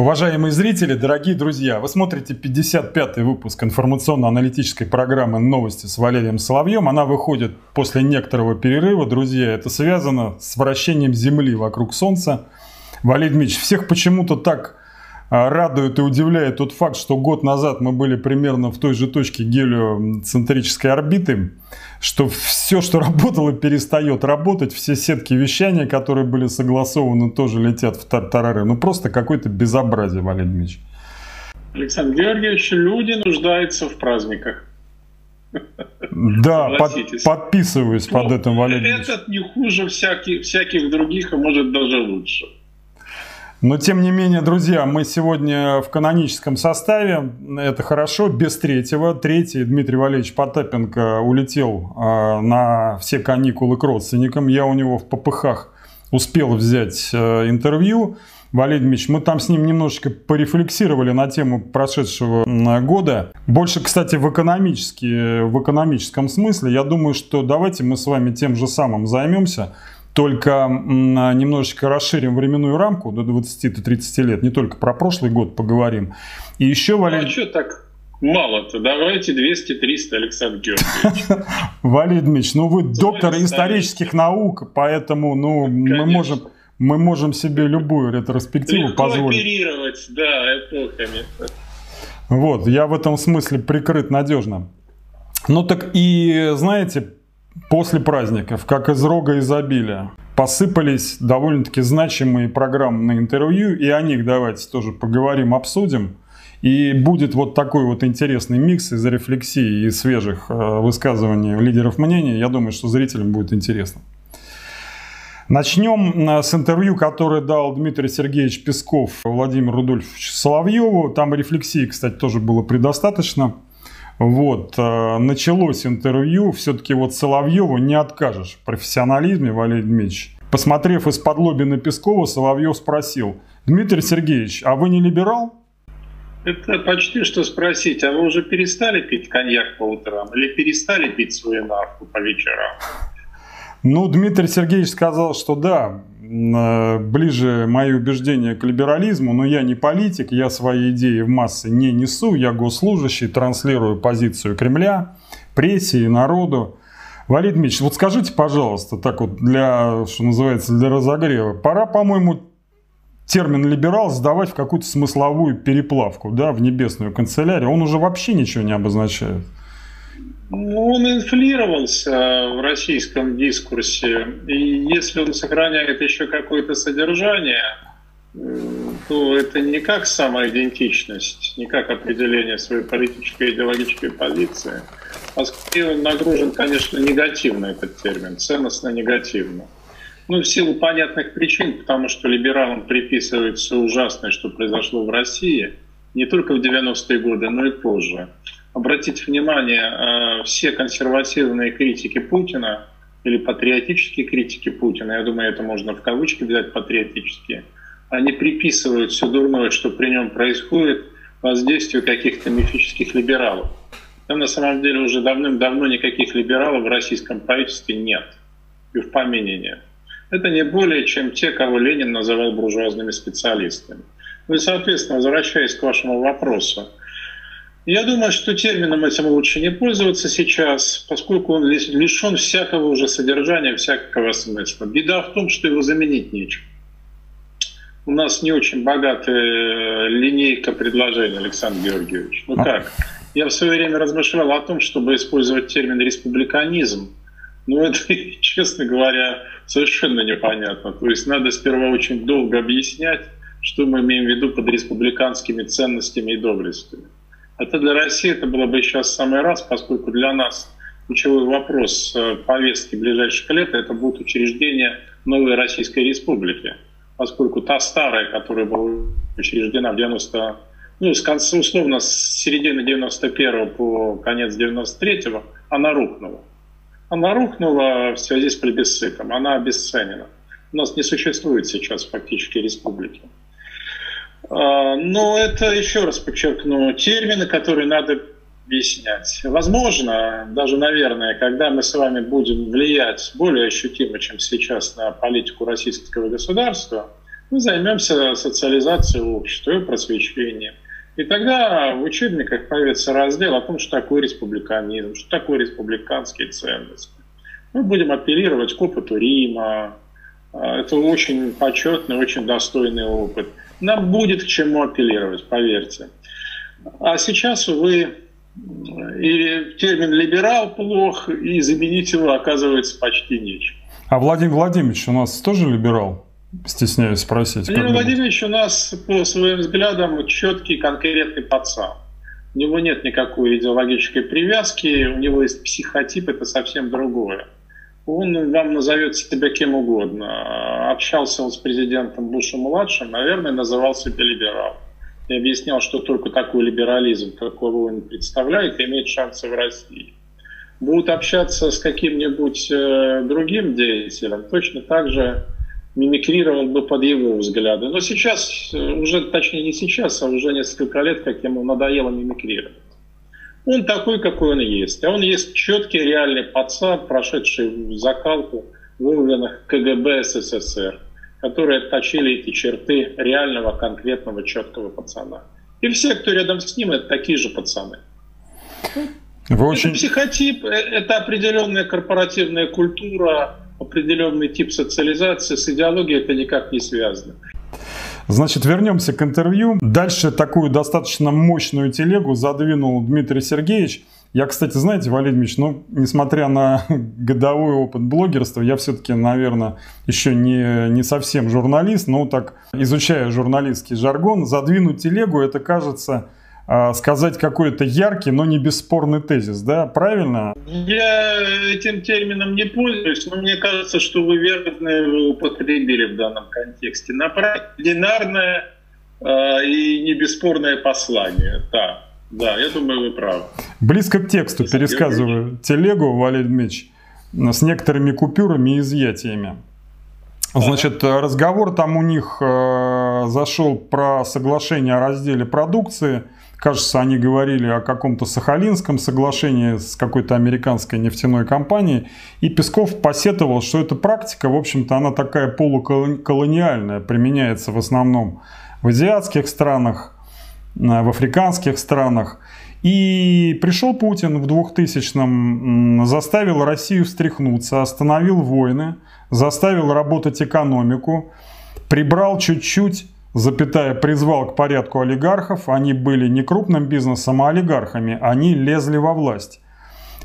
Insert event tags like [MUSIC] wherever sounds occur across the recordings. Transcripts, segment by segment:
Уважаемые зрители, дорогие друзья, вы смотрите 55-й выпуск информационно-аналитической программы «Новости» с Валерием Соловьем. Она выходит после некоторого перерыва. Друзья, это связано с вращением Земли вокруг Солнца. Валерий Дмитриевич, всех почему-то так радует и удивляет тот факт, что год назад мы были примерно в той же точке гелиоцентрической орбиты, что все, что работало, перестает работать, все сетки вещания, которые были согласованы, тоже летят в тартарары. Ну просто какое-то безобразие, Валерий Дмитриевич. Александр Георгиевич, люди нуждаются в праздниках. Да, под, подписываюсь ну, под этим, Валерий Этот не хуже всяких, всяких других, а может даже лучше. Но тем не менее, друзья, мы сегодня в каноническом составе. Это хорошо, без третьего. Третий Дмитрий Валерьевич Потапенко улетел э, на все каникулы к родственникам. Я у него в попыхах успел взять э, интервью. Валерий Дмитриевич, мы там с ним немножечко порефлексировали на тему прошедшего года. Больше, кстати, в, экономически, в экономическом смысле. Я думаю, что давайте мы с вами тем же самым займемся только немножечко расширим временную рамку до 20-30 лет, не только про прошлый год поговорим. И еще, Валерий... А что так мало-то? Давайте 200-300, Александр Георгиевич. [LAUGHS] Валерий Дмитриевич, ну вы доктор исторических наук, поэтому ну, мы можем мы можем себе любую ретроспективу Легко позволить. оперировать, да, эпохами. Вот, я в этом смысле прикрыт надежно. Ну так и, знаете, после праздников, как из рога изобилия, посыпались довольно-таки значимые программные интервью, и о них давайте тоже поговорим, обсудим. И будет вот такой вот интересный микс из рефлексии и свежих э, высказываний лидеров мнений. Я думаю, что зрителям будет интересно. Начнем э, с интервью, которое дал Дмитрий Сергеевич Песков Владимиру Рудольфовичу Соловьеву. Там рефлексии, кстати, тоже было предостаточно. Вот, э, началось интервью, все-таки вот Соловьеву не откажешь в профессионализме, Валерий Дмитриевич. Посмотрев из-под лоби на Пескова, Соловьев спросил, Дмитрий Сергеевич, а вы не либерал? Это почти что спросить, а вы уже перестали пить коньяк по утрам или перестали пить свою навку по вечерам? Ну, Дмитрий Сергеевич сказал, что да, ближе мои убеждения к либерализму, но я не политик, я свои идеи в массы не несу, я госслужащий, транслирую позицию Кремля, прессе и народу. Валерий Дмитриевич, вот скажите, пожалуйста, так вот для, что называется, для разогрева, пора, по-моему, термин «либерал» сдавать в какую-то смысловую переплавку, да, в небесную канцелярию. Он уже вообще ничего не обозначает. Ну, он инфлировался в российском дискурсе, и если он сохраняет еще какое-то содержание, то это не как самоидентичность, не как определение своей политической и идеологической позиции, а скорее он нагружен, конечно, негативно этот термин, ценностно негативно. Ну, в силу понятных причин, потому что либералам приписывается ужасное, что произошло в России, не только в 90-е годы, но и позже – обратить внимание, э, все консервативные критики Путина или патриотические критики Путина, я думаю, это можно в кавычки взять патриотические, они приписывают все дурное, что при нем происходит, воздействию каких-то мифических либералов. Там на самом деле уже давным-давно никаких либералов в российском правительстве нет. И в помине нет. Это не более, чем те, кого Ленин называл буржуазными специалистами. Ну и, соответственно, возвращаясь к вашему вопросу, я думаю, что термином этим лучше не пользоваться сейчас, поскольку он лишен всякого уже содержания, всякого смысла. Беда в том, что его заменить нечем. У нас не очень богатая линейка предложений, Александр Георгиевич. Ну а? как? Я в свое время размышлял о том, чтобы использовать термин республиканизм. Но [LAUGHS] это, честно говоря, совершенно непонятно. То есть надо сперва очень долго объяснять, что мы имеем в виду под республиканскими ценностями и доблестями. Это для России это было бы сейчас самый раз, поскольку для нас ключевой вопрос э, повестки ближайших лет это будет учреждение новой Российской Республики, поскольку та старая, которая была учреждена в 90 ну, с конца, условно, с середины 91 по конец 93 она рухнула. Она рухнула в связи с плебисцитом, она обесценена. У нас не существует сейчас фактически республики. А, но это, еще раз подчеркну, термины, которые надо объяснять. Возможно, даже, наверное, когда мы с вами будем влиять более ощутимо, чем сейчас, на политику российского государства, Мы займемся социализацией общества и просвещением. И тогда в учебниках появится раздел о том, что такое республиканизм, что такое республиканские ценности. Мы будем апеллировать к опыту Рима. А, это очень почетный, очень достойный опыт. Нам будет к чему апеллировать, поверьте. А сейчас, увы, и термин «либерал» плох, и заменить его оказывается почти нечем. А Владимир Владимирович у нас тоже либерал? Стесняюсь спросить. Владимир Владимирович у нас, по своим взглядам, четкий, конкретный пацан. У него нет никакой идеологической привязки, у него есть психотип, это совсем другое. Он вам назовет себя кем угодно. Общался он с президентом Бушем-младшим, наверное, называл себя либералом и объяснял, что только такой либерализм, какого он представляет, имеет шансы в России. Будут общаться с каким-нибудь э, другим деятелем, точно так же мимикрировал бы под его взгляды. Но сейчас, э, уже, точнее не сейчас, а уже несколько лет, как ему надоело мимикрировать. Он такой, какой он есть. А он есть четкий, реальный пацан, прошедший закалку в органах КГБ СССР которые отточили эти черты реального, конкретного, четкого пацана. И все, кто рядом с ним, это такие же пацаны. Вы очень... Это психотип, э, это определенная корпоративная культура, определенный тип социализации, с идеологией это никак не связано. Значит, вернемся к интервью. Дальше такую достаточно мощную телегу задвинул Дмитрий Сергеевич – я, кстати, знаете, Валерий Ильич, ну, несмотря на [LAUGHS] годовой опыт блогерства, я все-таки, наверное, еще не, не совсем журналист, но так, изучая журналистский жаргон, задвинуть телегу, это кажется сказать какой-то яркий, но не бесспорный тезис, да, правильно? Я этим термином не пользуюсь, но мне кажется, что вы верно его употребили в данном контексте. Направить динарное э, и не бесспорное послание, да. Да, я думаю, вы правы. Близко к тексту Если пересказываю телегу, Валерий Дмитриевич, с некоторыми купюрами и изъятиями. Значит, разговор там у них э, зашел про соглашение о разделе продукции. Кажется, они говорили о каком-то Сахалинском соглашении с какой-то американской нефтяной компанией. И Песков посетовал, что эта практика, в общем-то, она такая полуколониальная, применяется в основном в азиатских странах, в африканских странах. И пришел Путин в 2000-м, заставил Россию встряхнуться, остановил войны, заставил работать экономику, прибрал чуть-чуть, запятая, призвал к порядку олигархов. Они были не крупным бизнесом, а олигархами. Они лезли во власть.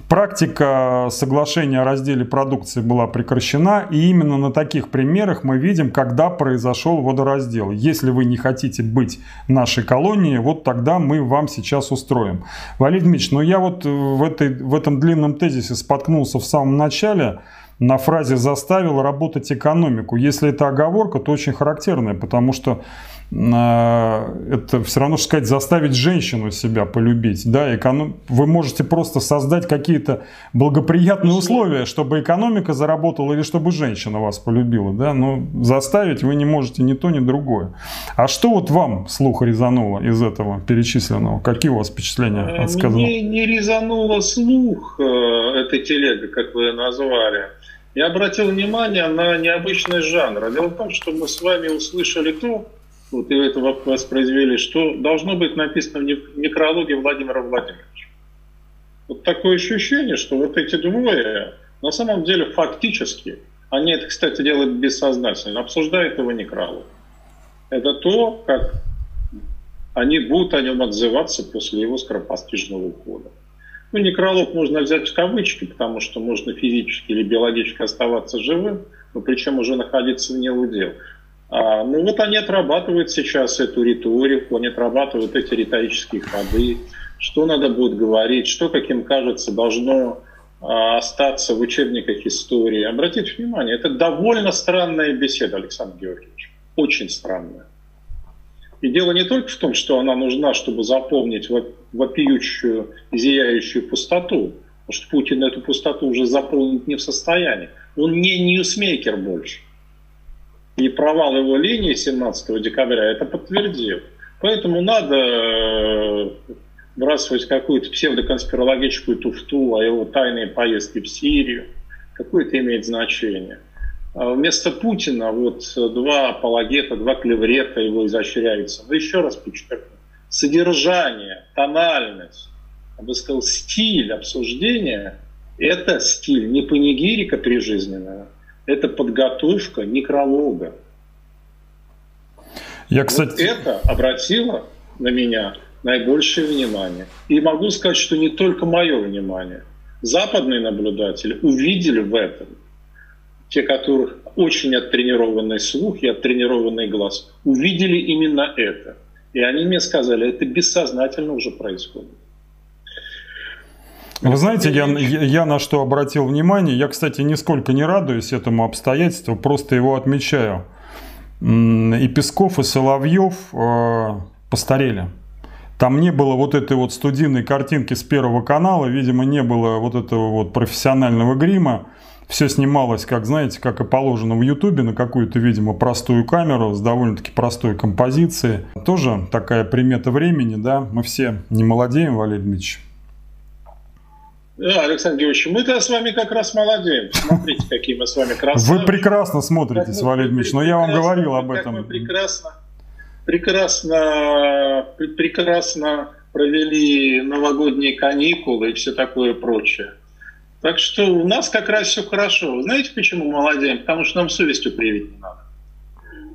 Практика соглашения о разделе продукции была прекращена, и именно на таких примерах мы видим, когда произошел водораздел. Если вы не хотите быть нашей колонией, вот тогда мы вам сейчас устроим. Валерий Дмитриевич, ну я вот в, этой, в этом длинном тезисе споткнулся в самом начале, на фразе «заставил работать экономику». Если это оговорка, то очень характерная, потому что это все равно, что сказать, заставить женщину себя полюбить. Да, эконом... Вы можете просто создать какие-то благоприятные условия, чтобы экономика заработала или чтобы женщина вас полюбила. Да? Но заставить вы не можете ни то, ни другое. А что вот вам слух резануло из этого перечисленного? Какие у вас впечатления от сказанного? Мне не резануло слух э, этой телега, как вы назвали. Я обратил внимание на необычный жанр. Дело в том, что мы с вами услышали то, вот и это воспроизвели, что должно быть написано в некрологе Владимира Владимировича. Вот такое ощущение, что вот эти двое, на самом деле фактически, они это, кстати, делают бессознательно, обсуждают его некролог. Это то, как они будут о нем отзываться после его скоропостижного ухода. Ну, некролог можно взять в кавычки, потому что можно физически или биологически оставаться живым, но причем уже находиться вне удел. А, ну вот они отрабатывают сейчас эту риторику, они отрабатывают эти риторические ходы, что надо будет говорить, что, как им кажется, должно а, остаться в учебниках истории. Обратите внимание, это довольно странная беседа, Александр Георгиевич. Очень странная. И дело не только в том, что она нужна, чтобы заполнить вопиющую, зияющую пустоту, потому что Путин эту пустоту уже заполнить не в состоянии. Он не ньюсмейкер больше. И провал его линии 17 декабря это подтвердил. Поэтому надо э, вбрасывать какую-то псевдоконспирологическую туфту о его тайной поездке в Сирию. Какое это имеет значение. А вместо Путина вот два апологета, два клеврета его изощряются. Но еще раз подчеркну, содержание, тональность, я бы сказал, стиль обсуждения – это стиль не панигирика прижизненного, это подготовка некролога. Я, кстати... Вот это обратило на меня наибольшее внимание. И могу сказать, что не только мое внимание. Западные наблюдатели увидели в этом, те, которых очень оттренированный слух и оттренированный глаз, увидели именно это. И они мне сказали, это бессознательно уже происходит. Вы знаете, я, я на что обратил внимание, я, кстати, нисколько не радуюсь этому обстоятельству, просто его отмечаю. И Песков, и Соловьев э, постарели. Там не было вот этой вот студийной картинки с Первого канала, видимо, не было вот этого вот профессионального грима. Все снималось, как знаете, как и положено в Ютубе, на какую-то, видимо, простую камеру с довольно-таки простой композицией. Тоже такая примета времени, да, мы все не молодеем, Валерий Дмитриевич. Да, Александр Георгиевич, мы-то с вами как раз молодеем. Смотрите, какие мы с вами красавцы. Вы прекрасно смотритесь, Валерий Дмитриевич, но я вам говорил об этом. мы прекрасно, прекрасно, прекрасно провели новогодние каникулы и все такое прочее. Так что у нас как раз все хорошо. Знаете, почему молодеем? Потому что нам совестью привить не надо.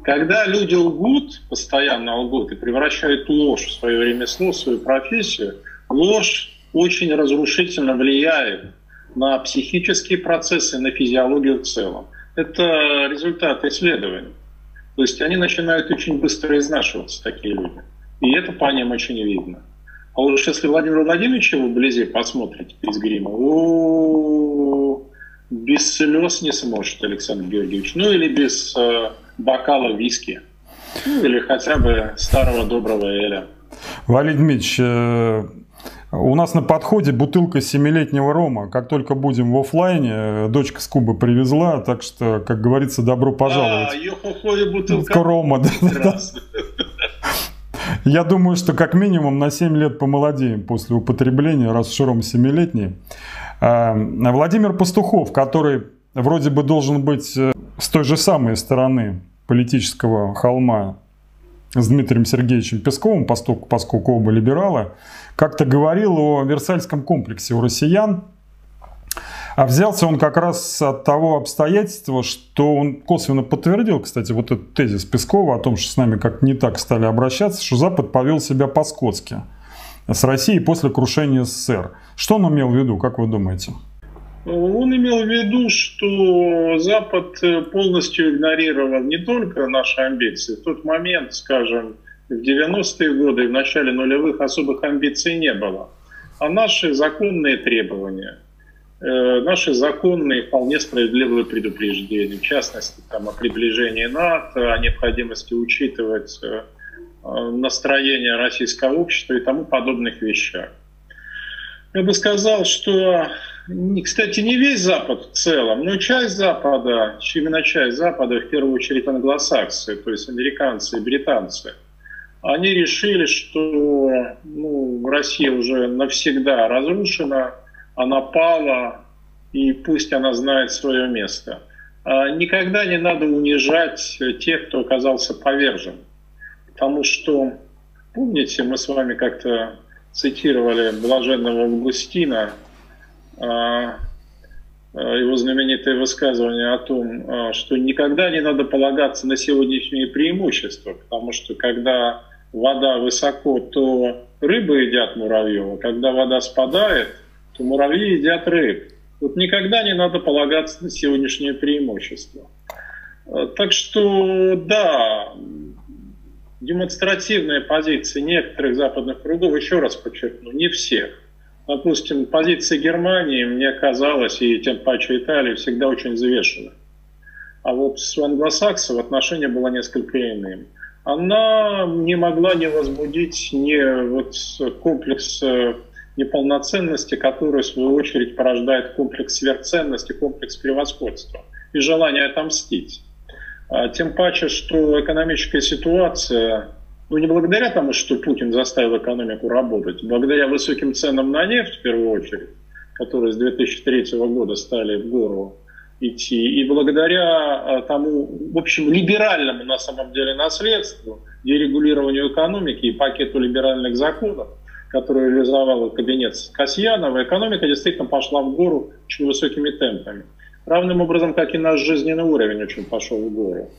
Когда люди лгут, постоянно лгут и превращают ложь в свое ремесло, в свою профессию, ложь очень разрушительно влияет на психические процессы, на физиологию в целом. Это результат исследований. То есть они начинают очень быстро изнашиваться, такие люди. И это по ним очень видно. А уж если Владимир Владимировича вблизи посмотрите без грима, о, без слез не сможет Александр Георгиевич. Ну или без э, бокала виски. Ну или хотя бы старого доброго Эля. Валерий Дмитриевич, э, у нас на подходе бутылка семилетнего рома. Как только будем в офлайне, э, дочка с Кубы привезла, так что, как говорится, добро пожаловать. А, йо-хо-хо и бутылка. Рома, [LAUGHS] да, да. Я думаю, что как минимум на 7 лет помолодеем после употребления, раз уж ром 7-летний. А, Владимир Пастухов, который вроде бы должен быть э, с той же самой стороны политического холма с Дмитрием Сергеевичем Песковым, поскольку, поскольку оба либералы, как-то говорил о Версальском комплексе у россиян. А взялся он как раз от того обстоятельства, что он косвенно подтвердил, кстати, вот этот тезис Пескова о том, что с нами как не так стали обращаться, что Запад повел себя по-скотски с Россией после крушения СССР. Что он имел в виду, как вы думаете? Он имел в виду, что Запад полностью игнорировал не только наши амбиции. В тот момент, скажем, в 90-е годы в начале нулевых особых амбиций не было. А наши законные требования, э, наши законные вполне справедливые предупреждения, в частности, там, о приближении НАТО, о необходимости учитывать э, настроение российского общества и тому подобных вещах. Я бы сказал, что кстати, не весь Запад в целом, но часть Запада, именно часть Запада, в первую очередь англосаксы, то есть американцы и британцы, они решили, что ну, Россия уже навсегда разрушена, она пала, и пусть она знает свое место. А никогда не надо унижать тех, кто оказался повержен. Потому что, помните, мы с вами как-то цитировали блаженного Августина, а, а, его знаменитое высказывание о том, что никогда не надо полагаться на сегодняшние преимущества, потому что когда вода высоко, то рыбы едят муравьев, а когда вода спадает, то муравьи едят рыб. Вот никогда не надо полагаться на сегодняшнее преимущество. Так что, да, демонстративная позиция некоторых западных кругов, еще раз подчеркну, не всех – допустим, позиция Германии, мне казалось, и тем паче Италии, всегда очень взвешена. А вот с англосаксов отношение было несколько иным. Она не могла не возбудить не вот комплекс э, неполноценности, который, в свою очередь, порождает комплекс сверхценности, комплекс превосходства и желание отомстить. А тем паче, что экономическая ситуация ну, не благодаря тому, что Путин заставил экономику работать, благодаря высоким ценам на нефть, в первую очередь, которые с 2003 года стали в гору, идти. И благодаря э, тому, в общем, либеральному на самом деле наследству, дерегулированию экономики и пакету либеральных законов, который реализовал кабинет Касьянова, экономика действительно пошла в гору очень высокими темпами. Равным образом, как и наш жизненный уровень очень пошел в гору.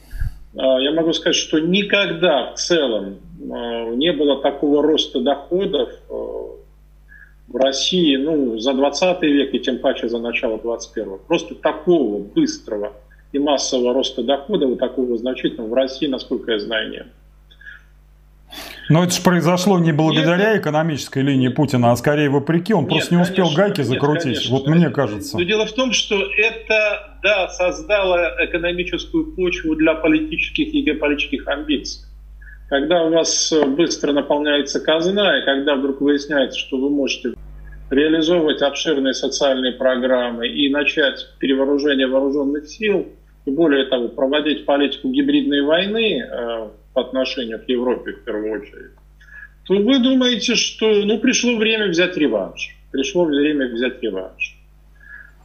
А, я могу сказать, что никогда в целом а, не было такого роста доходов а, в России ну, за 20 век и тем паче за начало 21 Просто такого быстрого и массового роста доходов, такого значительного в России, насколько я знаю, нет. Но это же произошло не благодаря нет, экономической линии Путина, а скорее вопреки. Он нет, просто не успел конечно, гайки закрутить. Нет, конечно, вот мне кажется. Но дело в том, что это, да, создало экономическую почву для политических и геополитических амбиций. Когда у вас быстро наполняется казна, и когда вдруг выясняется, что вы можете реализовывать обширные социальные программы и начать перевооружение вооруженных сил, и более того, проводить политику гибридной войны, э, по отношению к Европе в первую очередь, то вы думаете, что ну, пришло время взять реванш. Пришло время взять реванш.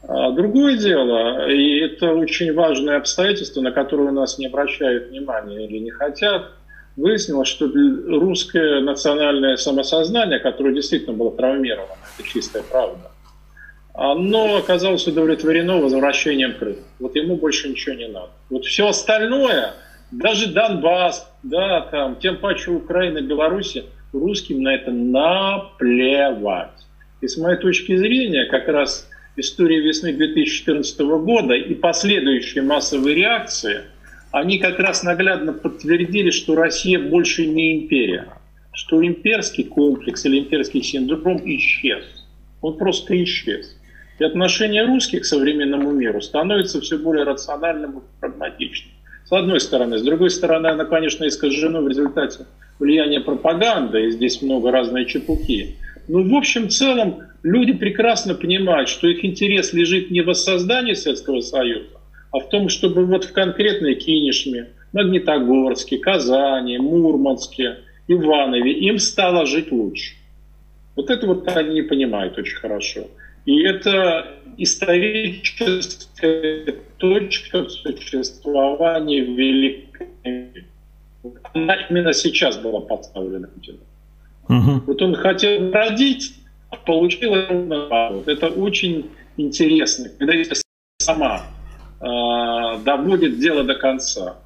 А другое дело, и это очень важное обстоятельство, на которое у нас не обращают внимания или не хотят, выяснилось, что русское национальное самосознание, которое действительно было травмировано, это чистая правда, оно оказалось удовлетворено возвращением Крыма. Вот ему больше ничего не надо. Вот все остальное – даже Донбасс, да, там, тем паче Украина, Беларусь, русским на это наплевать. И с моей точки зрения, как раз история весны 2014 года и последующие массовые реакции, они как раз наглядно подтвердили, что Россия больше не империя, что имперский комплекс или имперский синдром исчез. Он просто исчез. И отношение русских к современному миру становится все более рациональным и прагматичным. С одной стороны. С другой стороны, она, конечно, искажена в результате влияния пропаганды, и здесь много разной чепухи. Но в общем целом люди прекрасно понимают, что их интерес лежит не в воссоздании Советского Союза, а в том, чтобы вот в конкретной Кинешме, Магнитогорске, Казани, Мурманске, Иванове им стало жить лучше. Вот это вот они понимают очень хорошо. И это историческая точка существования великой. Она именно сейчас была подставлена Путину. Угу. Вот он хотел родить, а получил наоборот. Это очень интересно, когда сама э, доводит дело до конца.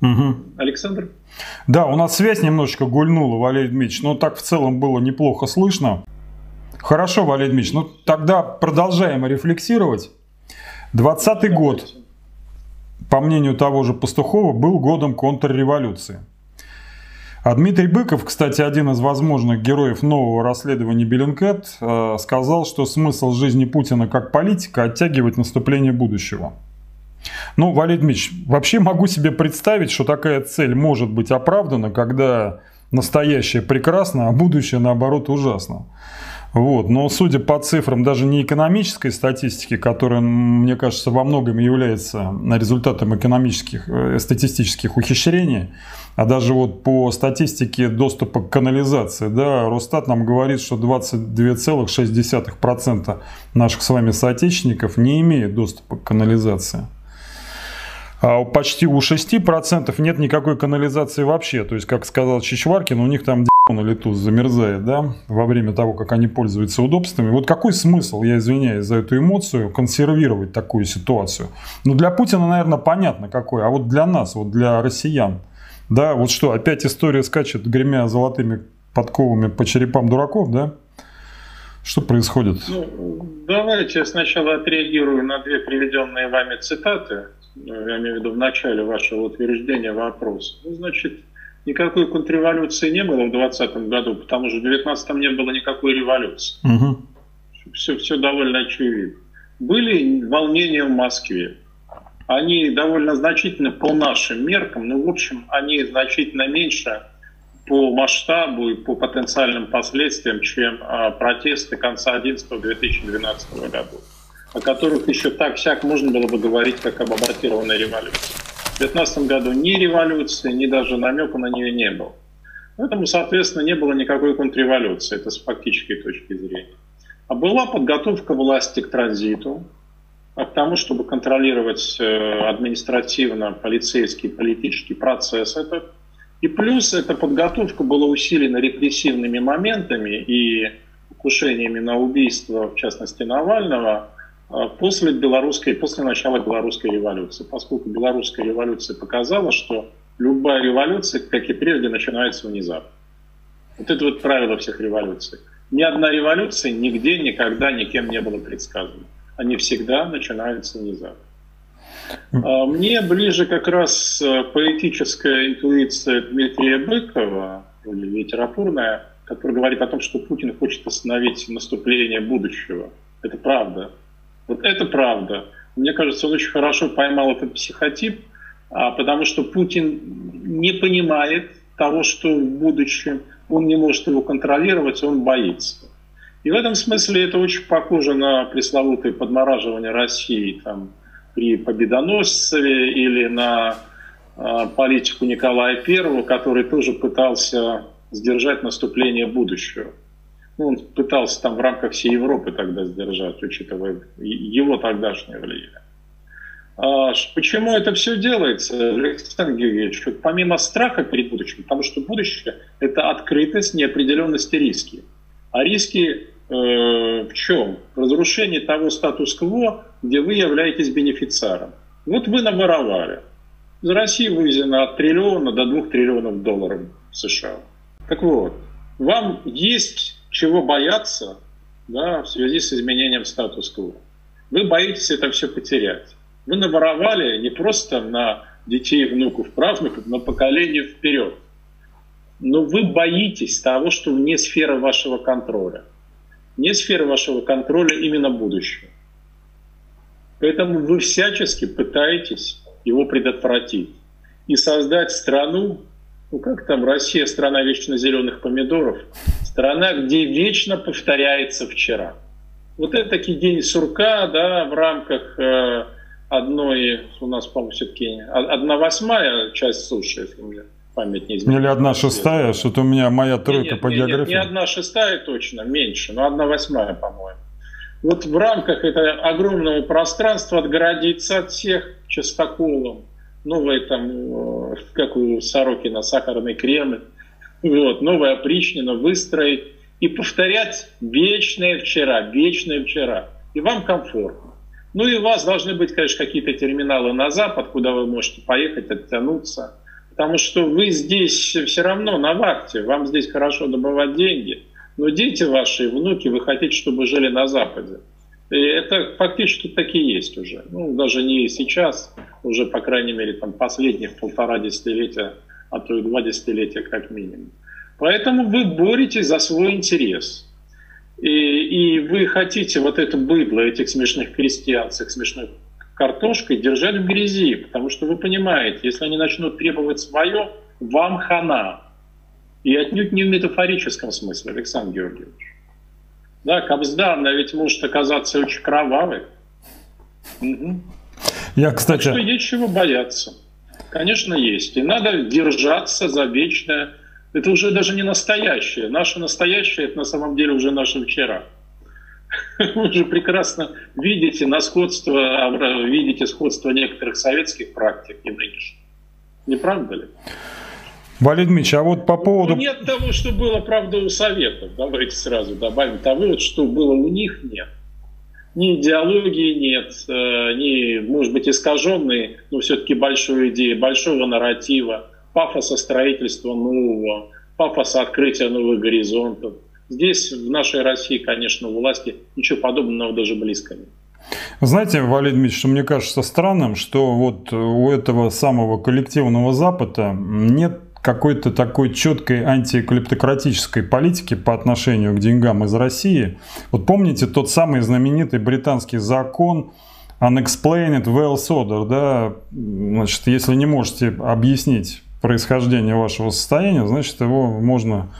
Угу. Александр? Да, у нас связь немножечко гульнула, Валерий Дмитриевич, но так в целом было неплохо слышно. Хорошо, Валерий Дмитриевич, ну тогда продолжаем рефлексировать. 20 год, по мнению того же Пастухова, был годом контрреволюции. А Дмитрий Быков, кстати, один из возможных героев нового расследования Беллинкет, э, сказал, что смысл жизни Путина как политика оттягивать наступление будущего. Ну, Валерий Дмитриевич, вообще могу себе представить, что такая цель может быть оправдана, когда настоящее прекрасно, а будущее, наоборот, ужасно. Вот. Но судя по цифрам даже не экономической статистики, которая, мне кажется, во многом является результатом экономических, э, статистических ухищрений, а даже вот по статистике доступа к канализации, да, Росстат нам говорит, что 22,6% наших с вами соотечественников не имеют доступа к канализации. А почти у 6% нет никакой канализации вообще. То есть, как сказал Чичваркин, у них там на лету замерзает, да, во время того, как они пользуются удобствами. Вот какой смысл, я извиняюсь за эту эмоцию, консервировать такую ситуацию? Ну, для Путина, наверное, понятно какой, а вот для нас, вот для россиян, да, вот что, опять история скачет, гремя золотыми подковами по черепам дураков, да? Что происходит? Ну, давайте я сначала отреагирую на две приведенные вами цитаты ну, я имею в виду в начале вашего утверждения вопроса. Ну, значит, никакой контрреволюции не было в 2020 году, потому что в 2019 не было никакой революции. Угу. Все, все довольно очевидно. Были волнения в Москве. Они довольно значительны по нашим меркам, но, в общем, они значительно меньше по масштабу и по потенциальным последствиям, чем а, протесты конца 2011-2012 года о которых еще так всяк можно было бы говорить, как об абортированной революции. В 2015 году ни революции, ни даже намека на нее не было. Поэтому, соответственно, не было никакой контрреволюции, это с фактической точки зрения. А была подготовка власти к транзиту, а к тому, чтобы контролировать э, административно-полицейский политический процесс этот. И плюс эта подготовка была усилена репрессивными моментами и покушениями на убийство, в частности, Навального, после белорусской, после начала белорусской революции, поскольку белорусская революция показала, что любая революция, как и прежде, начинается внезапно. Вот это вот правило всех революций. Ни одна революция нигде, никогда, никем не была предсказана. Они всегда начинаются внезапно. А, мне ближе как раз э, поэтическая интуиция Дмитрия Быкова, или литературная, который говорит о том, что Путин хочет остановить наступление будущего. Это правда. Вот это правда. Мне кажется, он очень хорошо поймал этот психотип, а, потому что Путин не понимает того, что в будущем он не может его контролировать, он боится. И в этом смысле это очень похоже на пресловутое подмораживание России там, при Победоносцеве или на э, политику Николая I, который тоже пытался сдержать наступление будущего. Ну, он пытался там в рамках всей Европы тогда сдержать, учитывая его тогдашнее влияние. А почему это все делается, Александр Георгиевич? Помимо страха перед будущим, потому что будущее – это открытость, неопределенность и риски. А риски э, в чем? В разрушении того статус-кво, где вы являетесь бенефициаром. Вот вы наворовали. Из России вывезено от триллиона до двух триллионов долларов США. Так вот, вам есть чего бояться да, в связи с изменением статус-кво. Вы боитесь это все потерять. Вы наворовали не просто на детей, внуков, правнуков, но поколение вперед. Но вы боитесь того, что вне сферы вашего контроля. Вне сферы вашего контроля именно будущее. Поэтому вы всячески пытаетесь его предотвратить и создать страну, ну как там Россия, страна вечно зеленых помидоров, страна, где вечно повторяется вчера. Вот это таки день сурка, да, в рамках э, одной, у нас, по-моему, все-таки одна восьмая часть суши, если мне память не изменяет. Или одна шестая, что-то у меня моя тройка нет, по нет, географии. Нет, не одна шестая точно, меньше, но одна восьмая, по-моему. Вот в рамках этого огромного пространства отгородиться от всех частоколом, новое там, э, как у Сорокина, сахарный Кремль, вот, новая опричнина выстроить и повторять вечное вчера, вечное вчера. И вам комфортно. Ну и у вас должны быть, конечно, какие-то терминалы на запад, куда вы можете поехать, оттянуться. Потому что вы здесь все равно на вахте, вам здесь хорошо добывать деньги. Но дети ваши, внуки, вы хотите, чтобы жили на Западе. И это фактически такие есть уже. Ну, даже не сейчас, уже, по крайней мере, там последних полтора десятилетия, а то и два десятилетия как минимум. Поэтому вы боретесь за свой интерес. И, и вы хотите вот это быдло этих смешных крестьян с их смешной картошкой держать в грязи, потому что вы понимаете, если они начнут требовать свое, вам хана. И отнюдь не в метафорическом смысле, Александр Георгиевич. Да, Кобздан ведь может оказаться очень кровавый. Угу. Я, кстати... Так что есть чего бояться. Конечно, есть. И надо держаться за вечное это уже даже не настоящее. Наше настоящее – это на самом деле уже наше вчера. [LAUGHS] Вы уже прекрасно видите на сходство, видите сходство некоторых советских практик и нынешних. Не правда ли? Валерий Дмитриевич, а вот по поводу... Ну, нет того, что было, правда, у Советов. Давайте сразу добавим того, что было у них, нет. Ни идеологии нет, э, ни, может быть, искаженной, но все-таки большой идеи, большого нарратива пафоса строительства нового, пафоса открытия новых горизонтов. Здесь, в нашей России, конечно, у власти ничего подобного даже близко нет. Знаете, Валерий Дмитриевич, мне кажется странным, что вот у этого самого коллективного Запада нет какой-то такой четкой антиклептократической политики по отношению к деньгам из России. Вот помните тот самый знаменитый британский закон Unexplained Wealth Order, да, значит, если не можете объяснить происхождения вашего состояния, значит, его можно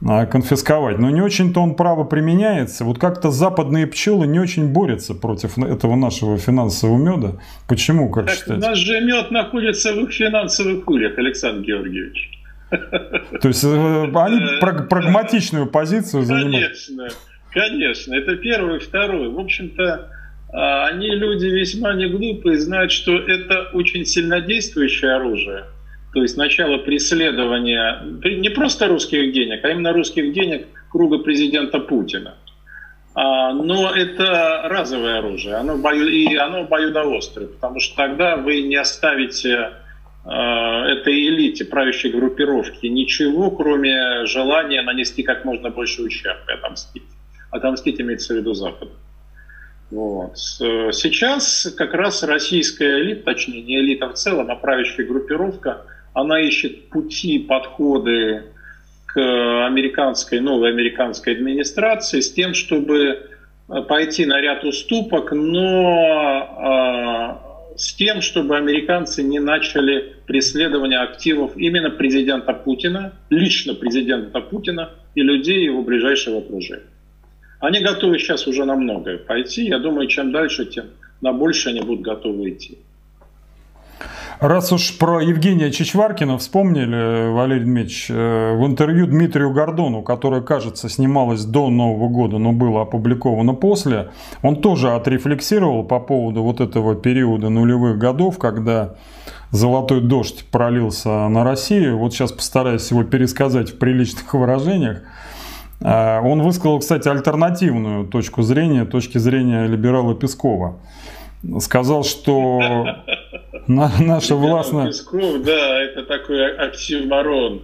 конфисковать. Но не очень-то он право применяется. Вот как-то западные пчелы не очень борются против этого нашего финансового меда. Почему, как так считаете? Наш же мед находится в их финансовых кулях, Александр Георгиевич. То есть э, они прагматичную позицию занимают? Конечно, конечно. Это первое. Второе. В общем-то, а, они люди весьма не глупые, знают, что это очень сильнодействующее оружие. То есть начало преследования не просто русских денег, а именно русских денег круга президента Путина. А, но это разовое оружие, оно бою, и оно обоюдоострое, потому что тогда вы не оставите а, этой элите правящей группировки ничего, кроме желания нанести как можно больше ущерба и отомстить. Отомстить имеется в виду Запад. Вот. Сейчас как раз российская элита, точнее не элита в целом, а правящая группировка, она ищет пути, подходы к американской, новой американской администрации с тем, чтобы пойти на ряд уступок, но с тем, чтобы американцы не начали преследование активов именно президента Путина, лично президента Путина и людей его ближайшего окружения. Они готовы сейчас уже на многое пойти. Я думаю, чем дальше, тем на больше они будут готовы идти. Раз уж про Евгения Чичваркина вспомнили, Валерий Дмитриевич, э, в интервью Дмитрию Гордону, которое, кажется, снималось до Нового года, но было опубликовано после, он тоже отрефлексировал по поводу вот этого периода нулевых годов, когда золотой дождь пролился на Россию. Вот сейчас постараюсь его пересказать в приличных выражениях. Э, он высказал, кстати, альтернативную точку зрения, точки зрения либерала Пескова сказал, что наша властная... Песков, да, это такой оксюмарон.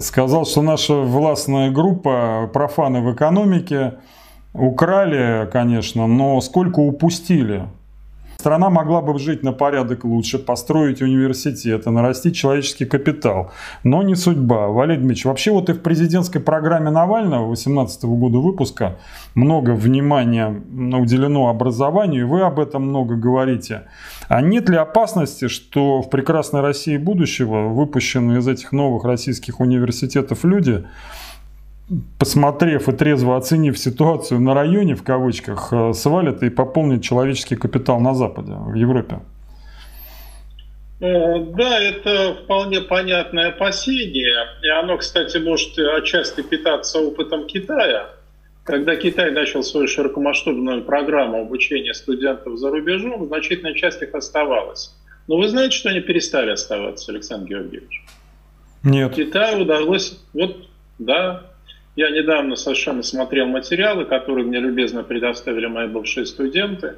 Сказал, что наша властная группа профаны в экономике украли, конечно, но сколько упустили. Страна могла бы жить на порядок лучше, построить университеты, нарастить человеческий капитал. Но не судьба. Валерий Дмитриевич, вообще вот и в президентской программе Навального 2018 года выпуска много внимания уделено образованию, и вы об этом много говорите. А нет ли опасности, что в прекрасной России будущего выпущенные из этих новых российских университетов люди посмотрев и трезво оценив ситуацию на районе, в кавычках, э, свалят и пополнят человеческий капитал на Западе, в Европе? Э, да, это вполне понятное опасение. И оно, кстати, может отчасти питаться опытом Китая. Когда Китай начал свою широкомасштабную программу обучения студентов за рубежом, значительная часть их оставалась. Но вы знаете, что они перестали оставаться, Александр Георгиевич? Нет. Китаю удалось, вот, да, я недавно совершенно смотрел материалы, которые мне любезно предоставили мои бывшие студенты.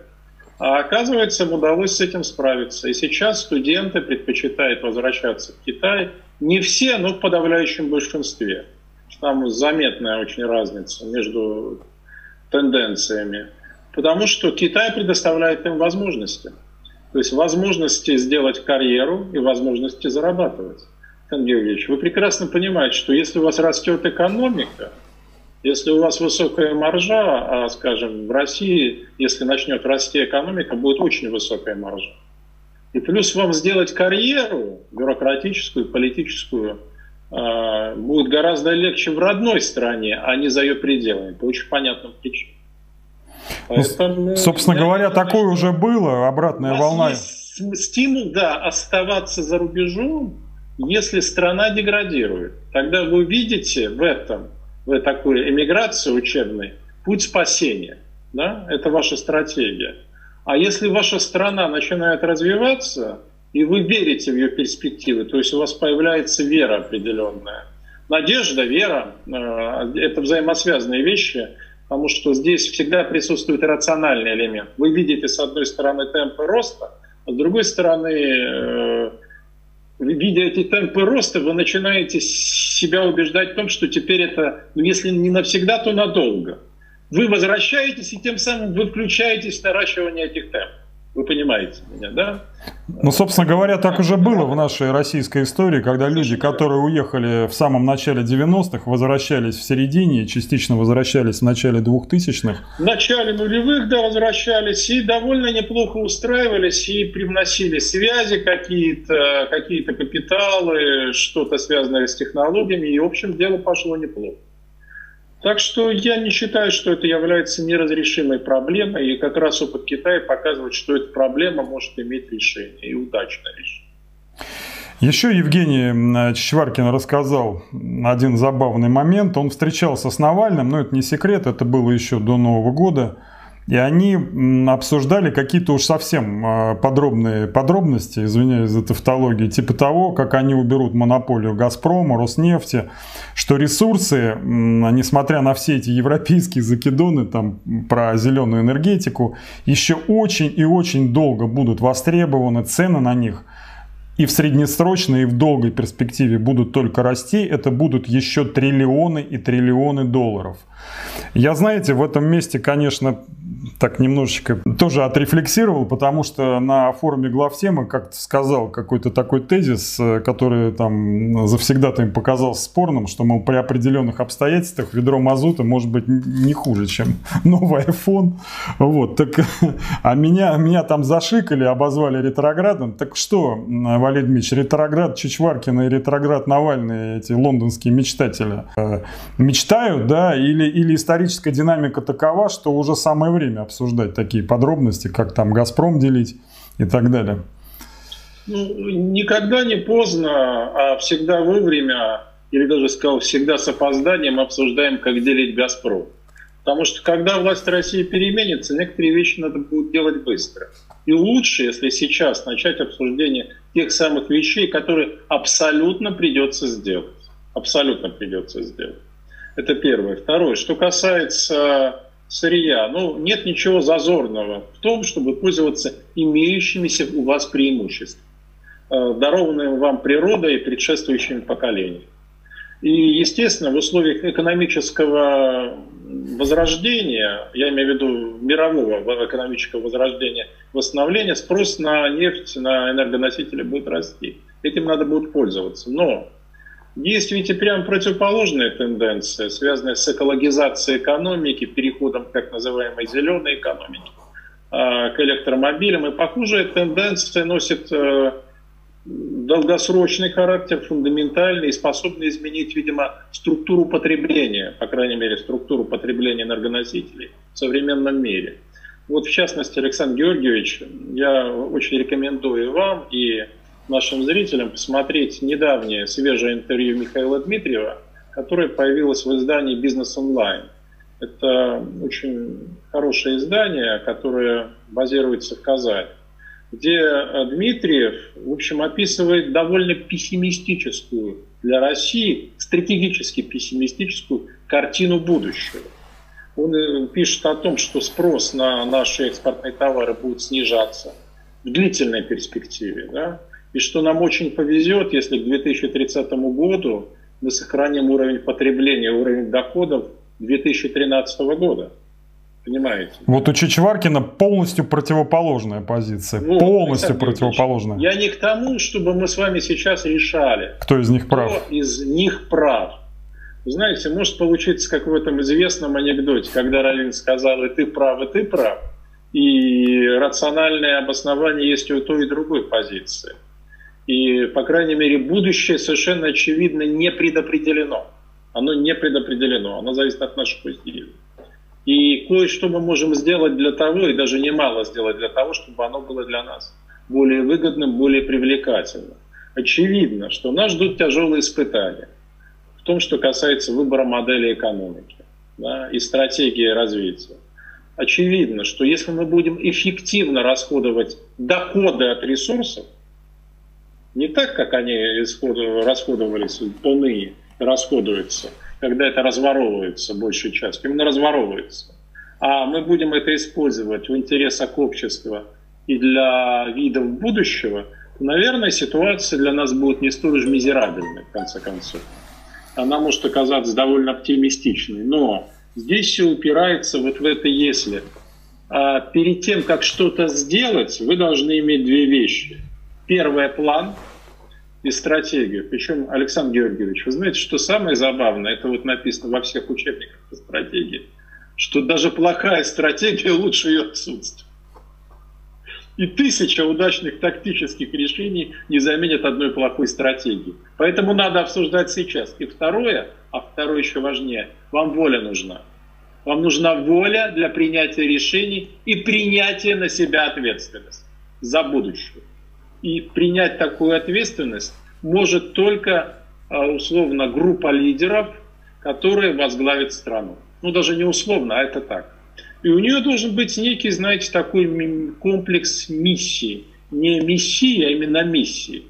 А оказывается, им удалось с этим справиться. И сейчас студенты предпочитают возвращаться в Китай. Не все, но в подавляющем большинстве. Там заметная очень разница между тенденциями. Потому что Китай предоставляет им возможности. То есть возможности сделать карьеру и возможности зарабатывать. Ильич, вы прекрасно понимаете, что если у вас растет экономика, если у вас высокая маржа, а, скажем, в России, если начнет расти экономика, будет очень высокая маржа. И плюс вам сделать карьеру бюрократическую, политическую, а, будет гораздо легче в родной стране, а не за ее пределами, по очень понятным причинам. Ну, Поэтому, собственно говоря, такое уже было, обратная волна. стимул, да, оставаться за рубежом, если страна деградирует, тогда вы видите в этом, в такой эмиграции учебной, путь спасения. Да? Это ваша стратегия. А если ваша страна начинает развиваться, и вы верите в ее перспективы, то есть у вас появляется вера определенная. Надежда, вера э, – это взаимосвязанные вещи, потому что здесь всегда присутствует рациональный элемент. Вы видите, с одной стороны, темпы роста, а с другой стороны, э, видя эти темпы роста, вы начинаете себя убеждать в том, что теперь это, ну, если не навсегда, то надолго. Вы возвращаетесь, и тем самым вы включаетесь в наращивание этих темпов. Вы понимаете меня, да? Ну, собственно говоря, так уже было в нашей российской истории, когда люди, которые уехали в самом начале 90-х, возвращались в середине, частично возвращались в начале 2000-х. В начале нулевых, да, возвращались и довольно неплохо устраивались и привносили связи какие-то, какие-то капиталы, что-то связанное с технологиями, и, в общем, дело пошло неплохо. Так что я не считаю, что это является неразрешимой проблемой, и как раз опыт Китая показывает, что эта проблема может иметь решение, и удачное решение. Еще Евгений Чичваркин рассказал один забавный момент. Он встречался с Навальным, но это не секрет, это было еще до Нового года. И они обсуждали какие-то уж совсем а, подробные подробности, извиняюсь за тавтологию, типа того, как они уберут монополию «Газпрома», «Роснефти», что ресурсы, несмотря на все эти европейские закидоны там, про зеленую энергетику, еще очень и очень долго будут востребованы, цены на них и в среднесрочной, и в долгой перспективе будут только расти, это будут еще триллионы и триллионы долларов. Я, знаете, в этом месте, конечно, так немножечко тоже отрефлексировал, потому что на форуме главтемы как-то сказал какой-то такой тезис, э, который там завсегда-то им показался спорным, что, мол, при определенных обстоятельствах ведро мазута может быть не хуже, чем [LAUGHS] новый iPhone. Вот, так, [LAUGHS] а меня, меня там зашикали, обозвали ретроградом. Так что, Валерий Дмитриевич, ретроград Чичваркина и ретроград Навальный, эти лондонские мечтатели, э, мечтают, да, или, или историческая динамика такова, что уже самое время обсуждать такие подробности, как там «Газпром» делить и так далее? Ну, никогда не поздно, а всегда вовремя, или даже сказал, всегда с опозданием обсуждаем, как делить «Газпром». Потому что когда власть России переменится, некоторые вещи надо будет делать быстро. И лучше, если сейчас начать обсуждение тех самых вещей, которые абсолютно придется сделать. Абсолютно придется сделать. Это первое. Второе. Что касается сырья. Ну, нет ничего зазорного в том, чтобы пользоваться имеющимися у вас преимуществами, э, дарованными вам природой и предшествующими поколениями. И, естественно, в условиях экономического возрождения, я имею в виду мирового экономического возрождения, восстановления, спрос на нефть, на энергоносители будет расти. Этим надо будет пользоваться. Но есть ведь и прям противоположная тенденция, связанная с экологизацией экономики, переходом к так называемой зеленой экономике, а, к электромобилям. И похожая тенденция носит э, долгосрочный характер, фундаментальный и способный изменить, видимо, структуру потребления, по крайней мере, структуру потребления энергоносителей в современном мире. Вот в частности, Александр Георгиевич, я очень рекомендую вам и нашим зрителям посмотреть недавнее свежее интервью Михаила Дмитриева, которое появилось в издании «Бизнес онлайн». Это очень хорошее издание, которое базируется в Казани, где Дмитриев, в общем, описывает довольно пессимистическую для России, стратегически пессимистическую картину будущего. Он э, пишет о том, что спрос на наши экспортные товары будет снижаться в длительной перспективе. Да? И что нам очень повезет, если к 2030 году мы сохраним уровень потребления, уровень доходов 2013 года. Понимаете? Вот у Чичваркина полностью противоположная позиция. Вот, полностью противоположная. Я не к тому, чтобы мы с вами сейчас решали. Кто из них прав? Кто из них прав. Знаете, может получиться, как в этом известном анекдоте, когда Равин сказал, и ты прав, и ты прав. И рациональное обоснование есть у той и другой позиции. И, по крайней мере, будущее совершенно очевидно не предопределено. Оно не предопределено, оно зависит от наших усилий. И кое-что мы можем сделать для того, и даже немало сделать для того, чтобы оно было для нас более выгодным, более привлекательным. Очевидно, что нас ждут тяжелые испытания в том, что касается выбора модели экономики да, и стратегии развития. Очевидно, что если мы будем эффективно расходовать доходы от ресурсов, не так, как они расходовались поныне, расходуются, когда это разворовывается большей частью, именно разворовывается. А мы будем это использовать в интересах общества и для видов будущего, то, наверное, ситуация для нас будет не столь уж мизерабельной, в конце концов. Она может оказаться довольно оптимистичной. Но здесь все упирается вот в это «если». А перед тем, как что-то сделать, вы должны иметь две вещи – Первое – план и стратегию. Причем, Александр Георгиевич, вы знаете, что самое забавное, это вот написано во всех учебниках по стратегии, что даже плохая стратегия лучше ее отсутствия. И тысяча удачных тактических решений не заменят одной плохой стратегии. Поэтому надо обсуждать сейчас. И второе, а второе еще важнее, вам воля нужна. Вам нужна воля для принятия решений и принятия на себя ответственности за будущее. И принять такую ответственность может только а, условно группа лидеров, которые возглавят страну. Ну даже не условно, а это так. И у нее должен быть некий, знаете, такой комплекс миссий. Не миссии, а именно миссии.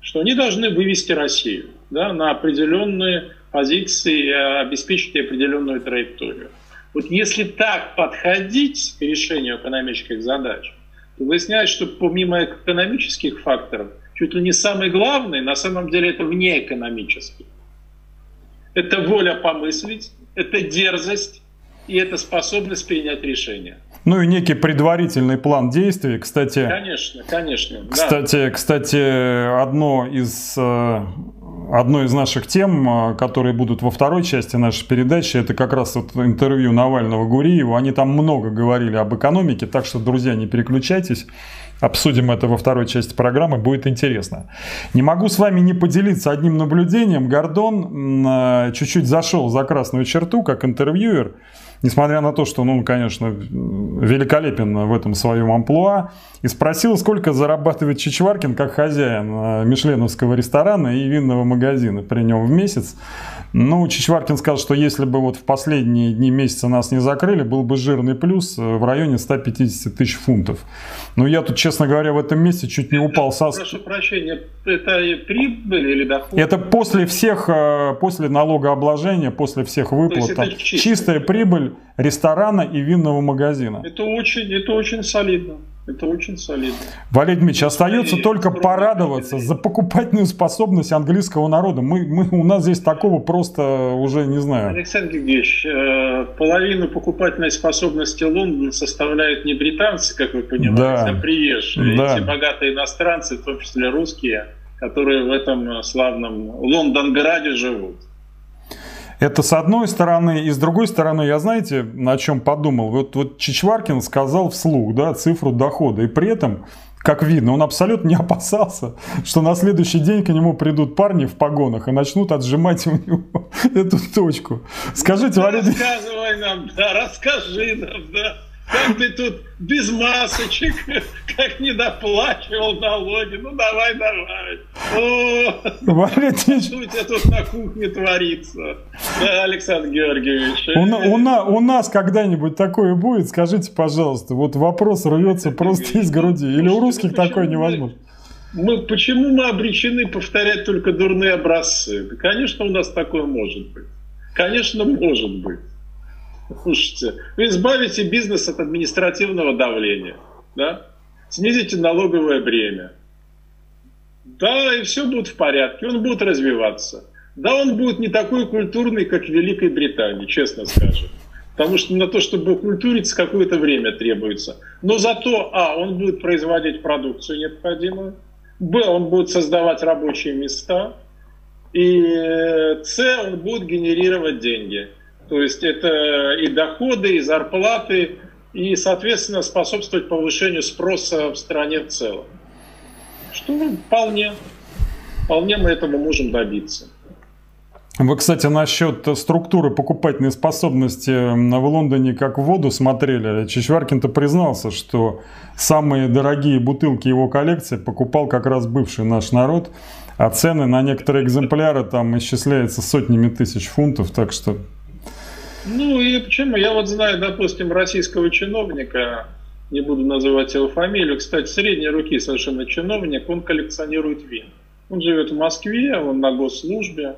Что они должны вывести Россию да, на определенные позиции, и обеспечить определенную траекторию. Вот если так подходить к решению экономических задач, выясняется, что помимо экономических факторов, чуть ли не самый главный, на самом деле это внеэкономический. Это воля помыслить, это дерзость и это способность принять решение. Ну и некий предварительный план действий, кстати. Конечно, конечно. Кстати, да. кстати, одно из э, одной из наших тем, э, которые будут во второй части нашей передачи, это как раз вот интервью Навального Гуриева. Они там много говорили об экономике, так что, друзья, не переключайтесь. Обсудим это во второй части программы, будет интересно. Не могу с вами не поделиться одним наблюдением. Гордон э, чуть-чуть зашел за красную черту, как интервьюер несмотря на то, что, ну, конечно, великолепен в этом своем амплуа, и спросил, сколько зарабатывает Чичваркин как хозяин э, мишленовского ресторана и винного магазина при нем в месяц. Ну, Чичваркин сказал, что если бы вот в последние дни месяца нас не закрыли, был бы жирный плюс э, в районе 150 тысяч фунтов. Но я тут, честно говоря, в этом месте чуть не упал со... Прошу прощения, это прибыль или доход? Это после всех, э, после налогообложения, после всех выплат. Там, чистая, чистая прибыль ресторана и винного магазина. Это очень, это очень солидно. Это очень солидно. Валерий Дмитриевич, остается и только порадоваться за покупательную способность английского народа. Мы, мы, у нас здесь такого просто уже не знаю. Александр Георгиевич, э, половину покупательной способности Лондона составляют не британцы, как вы понимаете, да. а приезжие. Да. Эти богатые иностранцы, в том числе русские, которые в этом славном Лондонграде живут. Это с одной стороны. И с другой стороны, я знаете, на чем подумал? Вот, вот Чичваркин сказал вслух да, цифру дохода. И при этом как видно, он абсолютно не опасался, что на следующий день к нему придут парни в погонах и начнут отжимать у него [LAUGHS] эту точку. Скажите, ну, Валерий... Рассказывай нам, да, расскажи нам, да. Как ты тут без масочек, как не доплачивал налоги. Ну, давай, давай. О, Валентин... [LAUGHS] Что у тебя тут на кухне творится? Да, Александр Георгиевич. У, у, у нас когда-нибудь такое будет? Скажите, пожалуйста. Вот вопрос рвется просто из груди. Или у русских такое невозможно? Мы, почему мы обречены повторять только дурные образцы? конечно, у нас такое может быть. Конечно, может быть. Слушайте, вы избавите бизнес от административного давления, да? снизите налоговое бремя. Да, и все будет в порядке, он будет развиваться. Да, он будет не такой культурный, как в Великой Британии, честно скажем. Потому что на то, чтобы культуриться, какое-то время требуется. Но зато, а, он будет производить продукцию необходимую, б, он будет создавать рабочие места, и с, он будет генерировать деньги. То есть это и доходы, и зарплаты, и, соответственно, способствовать повышению спроса в стране в целом. Что вполне, вполне мы этого можем добиться. Вы, кстати, насчет структуры покупательной способности в Лондоне как в воду смотрели. Чичваркин-то признался, что самые дорогие бутылки его коллекции покупал как раз бывший наш народ, а цены на некоторые экземпляры там исчисляются сотнями тысяч фунтов, так что ну и почему? Я вот знаю, допустим, российского чиновника, не буду называть его фамилию, кстати, средней руки совершенно чиновник, он коллекционирует вин. Он живет в Москве, он на госслужбе.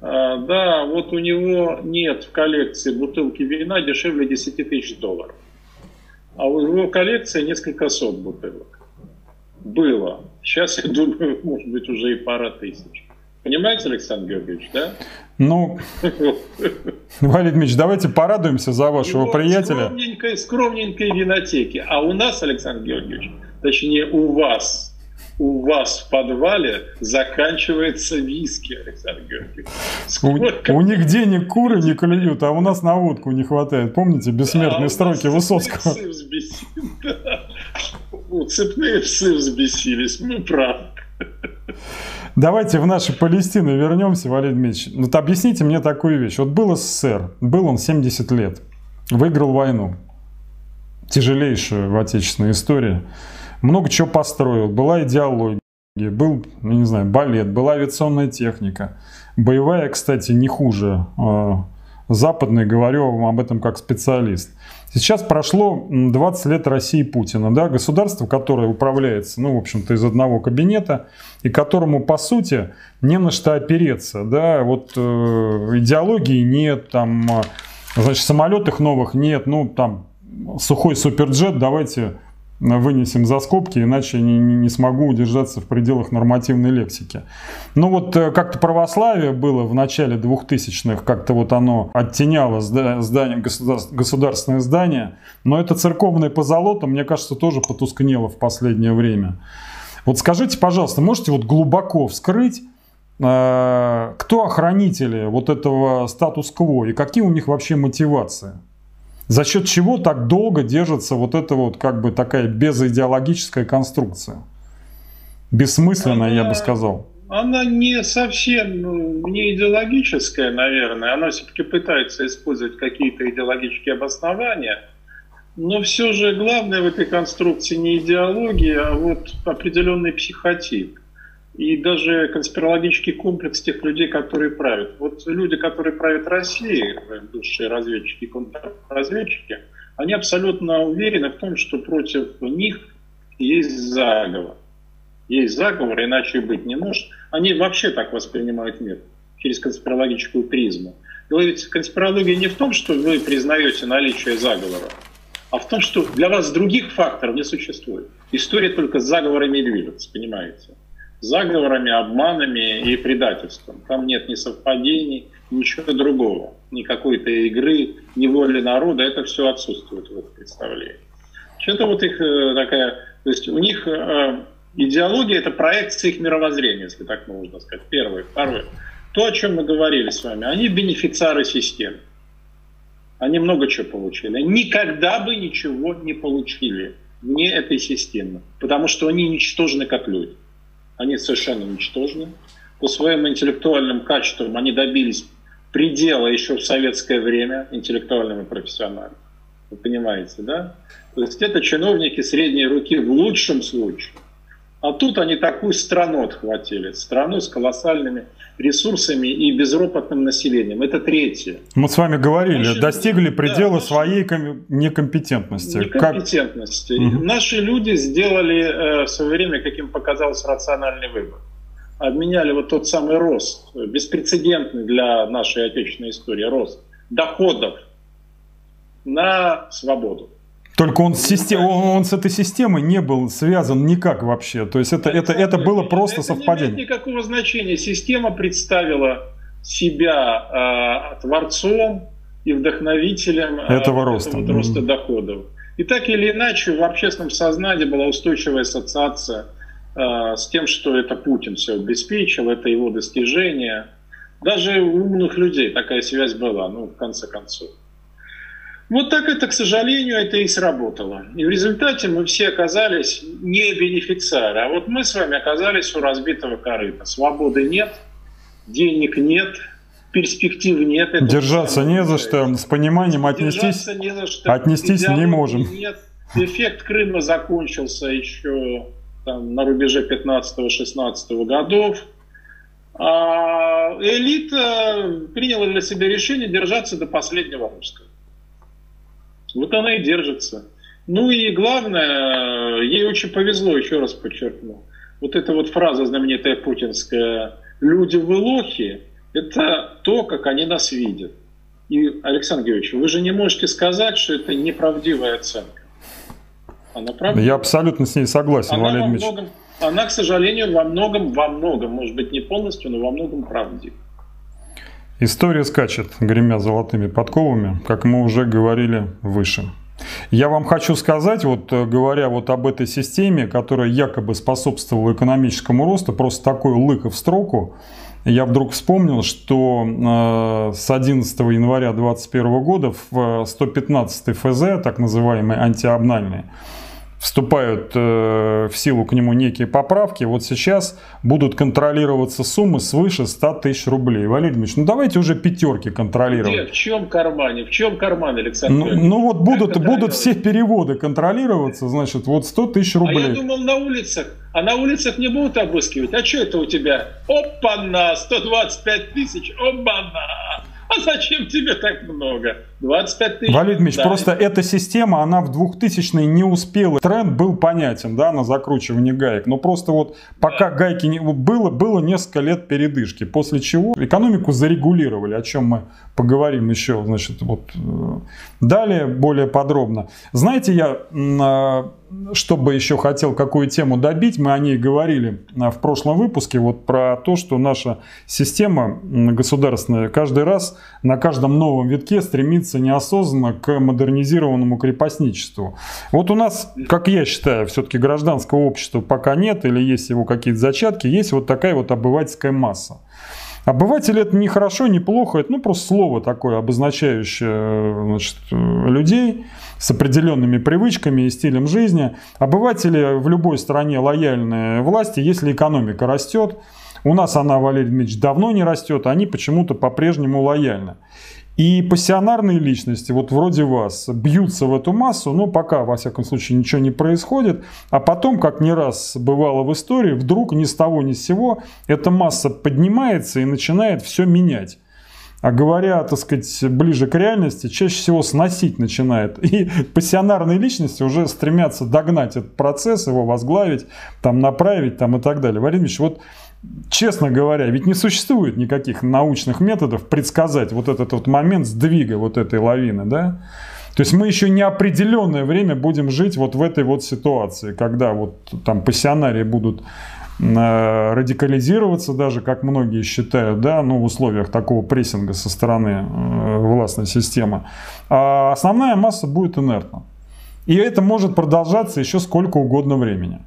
А, да, вот у него нет в коллекции бутылки вина дешевле 10 тысяч долларов. А у его коллекции несколько сот бутылок. Было. Сейчас, я думаю, [LAUGHS] может быть, уже и пара тысяч. Понимаете, Александр Георгиевич, да? Ну, [LAUGHS] Валерий Дмитриевич, давайте порадуемся за вашего Его приятеля. Скромненькой, скромненькой винотеки. А у нас, Александр Георгиевич, точнее у вас, у вас в подвале заканчивается виски, Александр Георгиевич. У, у них денег куры не клюют, а у нас на водку не хватает. Помните бессмертные [LAUGHS] да, строки Высоцкого? Цепные псы взбесились, мы правы. Давайте в наши Палестины вернемся, Валерий Дмитриевич. Вот объясните мне такую вещь. Вот был СССР, был он 70 лет, выиграл войну, тяжелейшую в отечественной истории. Много чего построил, была идеология, был, ну, не знаю, балет, была авиационная техника. Боевая, кстати, не хуже э, западный, говорю вам об этом как специалист. Сейчас прошло 20 лет России Путина, да, государство, которое управляется, ну, в общем-то, из одного кабинета, и которому, по сути, не на что опереться, да, вот э, идеологии нет, там, э, значит, самолетов новых нет, ну, там, сухой суперджет, давайте вынесем за скобки, иначе не, не смогу удержаться в пределах нормативной лексики. Ну вот э, как-то православие было в начале 2000-х, как-то вот оно оттеняло здание, государственное здание, но это церковное позолота, мне кажется, тоже потускнело в последнее время. Вот скажите, пожалуйста, можете вот глубоко вскрыть, э, кто охранители вот этого статус-кво и какие у них вообще мотивации? За счет чего так долго держится вот эта вот как бы такая безидеологическая конструкция? Бессмысленная, она, я бы сказал. Она не совсем ну, не идеологическая, наверное. Она все-таки пытается использовать какие-то идеологические обоснования. Но все же главное в этой конструкции не идеология, а вот определенный психотип и даже конспирологический комплекс тех людей, которые правят. Вот люди, которые правят Россией, бывшие разведчики и контрразведчики, они абсолютно уверены в том, что против них есть заговор. Есть заговор, иначе быть не может. Они вообще так воспринимают мир, через конспирологическую призму. И ведь конспирология не в том, что вы признаете наличие заговора, а в том, что для вас других факторов не существует. История только с заговорами движется, понимаете? Заговорами, обманами и предательством. Там нет ни совпадений, ничего другого. Ни какой-то игры, ни воли народа. Это все отсутствует в их представлении. Это вот их э, такая... То есть у них э, идеология – это проекция их мировоззрения, если так можно сказать. Первое. Второе. То, о чем мы говорили с вами. Они бенефициары системы. Они много чего получили. Никогда бы ничего не получили вне этой системы. Потому что они ничтожны как люди они совершенно ничтожны. По своим интеллектуальным качествам они добились предела еще в советское время, интеллектуальным и. Вы понимаете, да? То есть это чиновники средней руки в лучшем случае. А тут они такую страну отхватили. Страну с колоссальными ресурсами и безропотным населением. Это третье. Мы с вами говорили, наши, достигли предела да, своей некомпетентности. Некомпетентности. Как... Наши люди сделали э, в свое время, каким показалось, рациональный выбор. Обменяли вот тот самый рост, беспрецедентный для нашей отечественной истории рост доходов на свободу. Только он, систем, он, он с этой системой не был связан никак вообще. То есть это, это, это было просто это совпадение. Не имеет никакого значения. Система представила себя э, творцом и вдохновителем э, этого, роста. этого роста доходов. И так или иначе в общественном сознании была устойчивая ассоциация э, с тем, что это Путин все обеспечил, это его достижение. Даже у умных людей такая связь была, ну, в конце концов. Вот так это, к сожалению, это и сработало. И в результате мы все оказались не бенефициары, а вот мы с вами оказались у разбитого корыта. Свободы нет, денег нет, перспектив нет. Это Держаться не за что, с пониманием отнестись, не за что. отнестись не можем. Нет. Эффект Крыма закончился еще там, на рубеже 15-16 годов. А элита приняла для себя решение держаться до последнего русского. Вот она и держится. Ну и главное, ей очень повезло, еще раз подчеркну. Вот эта вот фраза знаменитая путинская «люди вы лохи» – это то, как они нас видят. И, Александр Георгиевич, вы же не можете сказать, что это неправдивая оценка. Она правдивая. Я абсолютно с ней согласен, она Валерий Ильич. Многом, она, к сожалению, во многом, во многом, может быть, не полностью, но во многом правдива. История скачет, гремя золотыми подковами, как мы уже говорили выше. Я вам хочу сказать, вот э, говоря вот об этой системе, которая якобы способствовала экономическому росту, просто такой лык в строку, я вдруг вспомнил, что э, с 11 января 2021 года в 115 э, ФЗ, так называемый антиобнальный, вступают э, в силу к нему некие поправки, вот сейчас будут контролироваться суммы свыше 100 тысяч рублей. Валерий Дмитриевич, ну давайте уже пятерки контролировать. Где? В чем кармане? В чем карман, Александр? Ну, ну вот будут, будут все переводы контролироваться, значит, вот 100 тысяч рублей. А я думал на улицах. А на улицах не будут обыскивать. А что это у тебя? Опа-на, 125 тысяч, опа-на. А зачем тебе так много? 25 тысяч. Валерий Дмитриевич, просто эта система, она в 2000-е не успела. Тренд был понятен, да, на закручивание гаек. Но просто вот пока да. гайки не... Было, было несколько лет передышки. После чего экономику зарегулировали, о чем мы поговорим еще, значит, вот э, далее более подробно. Знаете, я а, чтобы еще хотел какую тему добить, мы о ней говорили а, в прошлом выпуске, вот про то, что наша система государственная каждый раз на каждом новом витке стремится неосознанно к модернизированному крепостничеству. Вот у нас, как я считаю, все-таки гражданского общества пока нет, или есть его какие-то зачатки, есть вот такая вот обывательская масса. Обыватель это не хорошо, не плохо, это ну, просто слово такое, обозначающее значит, людей с определенными привычками и стилем жизни. Обыватели в любой стране лояльны власти, если экономика растет. У нас она, Валерий Дмитриевич, давно не растет, они почему-то по-прежнему лояльны. И пассионарные личности, вот вроде вас, бьются в эту массу, но пока, во всяком случае, ничего не происходит. А потом, как не раз бывало в истории, вдруг ни с того ни с сего эта масса поднимается и начинает все менять. А говоря, так сказать, ближе к реальности, чаще всего сносить начинает. И пассионарные личности уже стремятся догнать этот процесс, его возглавить, там, направить там, и так далее. Валерий Ильич, вот честно говоря, ведь не существует никаких научных методов предсказать вот этот вот момент сдвига вот этой лавины, да? То есть мы еще неопределенное время будем жить вот в этой вот ситуации, когда вот там пассионарии будут э, радикализироваться даже, как многие считают, да, ну, в условиях такого прессинга со стороны э, властной системы. А основная масса будет инертна. И это может продолжаться еще сколько угодно времени.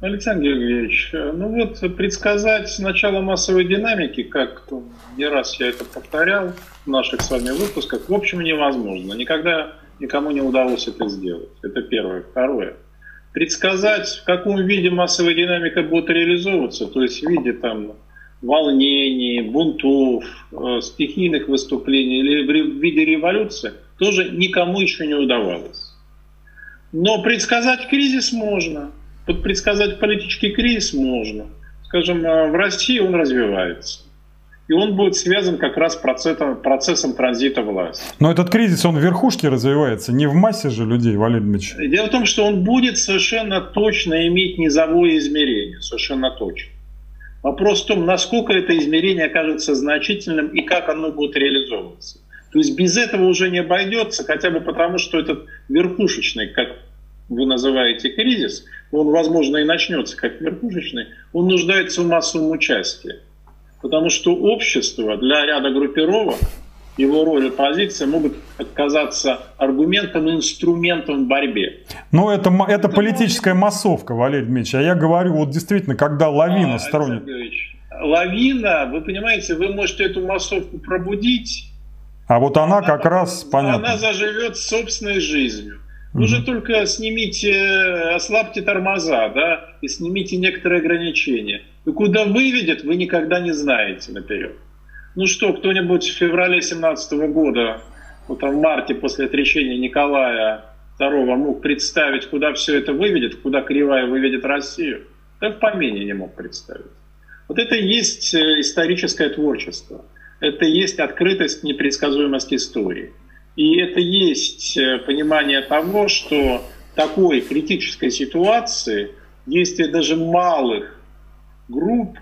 Александр Георгиевич, ну вот предсказать начало массовой динамики, как не раз я это повторял в наших с вами выпусках, в общем невозможно. Никогда никому не удалось это сделать. Это первое. Второе. Предсказать, в каком виде массовая динамика будет реализовываться, то есть в виде там волнений, бунтов, э, стихийных выступлений или в виде революции, тоже никому еще не удавалось. Но предсказать кризис можно – предсказать политический кризис можно. Скажем, э, в России он развивается. И он будет связан как раз процессом, процессом транзита власти. Но этот кризис, он в верхушке развивается, не в массе же людей, Валерий Дмитриевич. Дело в том, что он будет совершенно точно иметь низовое измерение, совершенно точно. Вопрос в том, насколько это измерение окажется значительным и как оно будет реализовываться. То есть без этого уже не обойдется, хотя бы потому, что этот верхушечный, как вы называете кризис, он, возможно, и начнется как верхушечный, он нуждается в массовом участии. Потому что общество для ряда группировок, его роль и позиция могут оказаться аргументом и инструментом в борьбе. Но это, это политическая массовка, Валерий Дмитриевич. А я говорю, вот действительно, когда лавина а, сторонников... Лавина, вы понимаете, вы можете эту массовку пробудить, а вот она, она как раз, понятно. Она заживет собственной жизнью. Вы же только снимите, ослабьте тормоза, да, и снимите некоторые ограничения. И куда выведет, вы никогда не знаете наперед. Ну что, кто-нибудь в феврале 17 года, вот там в марте после отречения Николая II мог представить, куда все это выведет, куда кривая выведет Россию? Да в помине не мог представить. Вот это и есть э, историческое творчество. Это и есть открытость, непредсказуемость истории. И это есть э, понимание того, что такой критической ситуации действие даже малых групп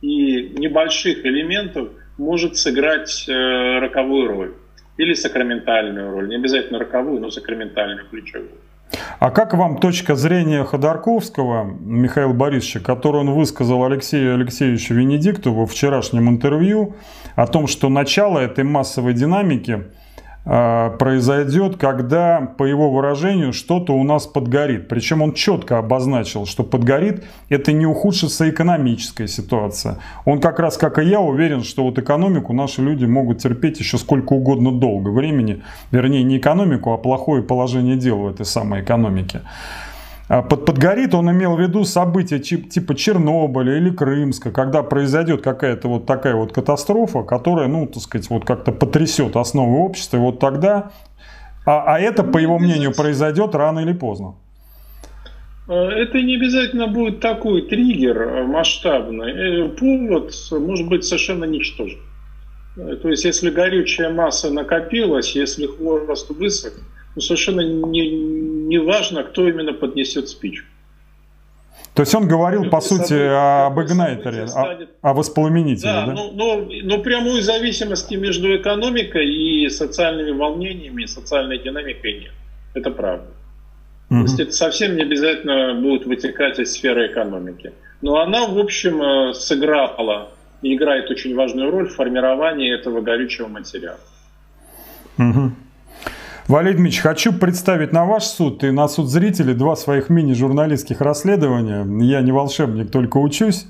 и небольших элементов может сыграть э, роковую роль или сакраментальную роль, не обязательно роковую, но сакраментальную ключевую. А как вам точка зрения Ходорковского Михаила Борисовича, которую он высказал Алексею Алексеевичу Венедикту во вчерашнем интервью о том, что начало этой массовой динамики – произойдет, когда, по его выражению, что-то у нас подгорит. Причем он четко обозначил, что подгорит, это не ухудшится экономическая ситуация. Он как раз, как и я, уверен, что вот экономику наши люди могут терпеть еще сколько угодно долго времени. Вернее, не экономику, а плохое положение дел в этой самой экономике. А под подгорит он имел в виду события типа Чернобыля или Крымска, когда произойдет какая-то вот такая вот катастрофа, которая, ну, так сказать, вот как-то потрясет основы общества, и вот тогда, а, а это, по его мнению, произойдет рано или поздно. Э, это не обязательно будет такой триггер масштабный. Э, повод может быть совершенно ничтожен. То есть, если горючая масса накопилась, если хвост высох, ну, совершенно не, не важно, кто именно поднесет спичку. То есть он говорил, по сути, об игнайтере, станет... о, о воспламенителе, да? да? Но, но, но прямой зависимости между экономикой и социальными волнениями, социальной динамикой нет. Это правда. Угу. То есть это совсем не обязательно будет вытекать из сферы экономики. Но она, в общем, э, сыграла и играет очень важную роль в формировании этого горючего материала. Угу. Валерий Дмитриевич, хочу представить на ваш суд и на суд зрителей два своих мини-журналистских расследования. Я не волшебник, только учусь.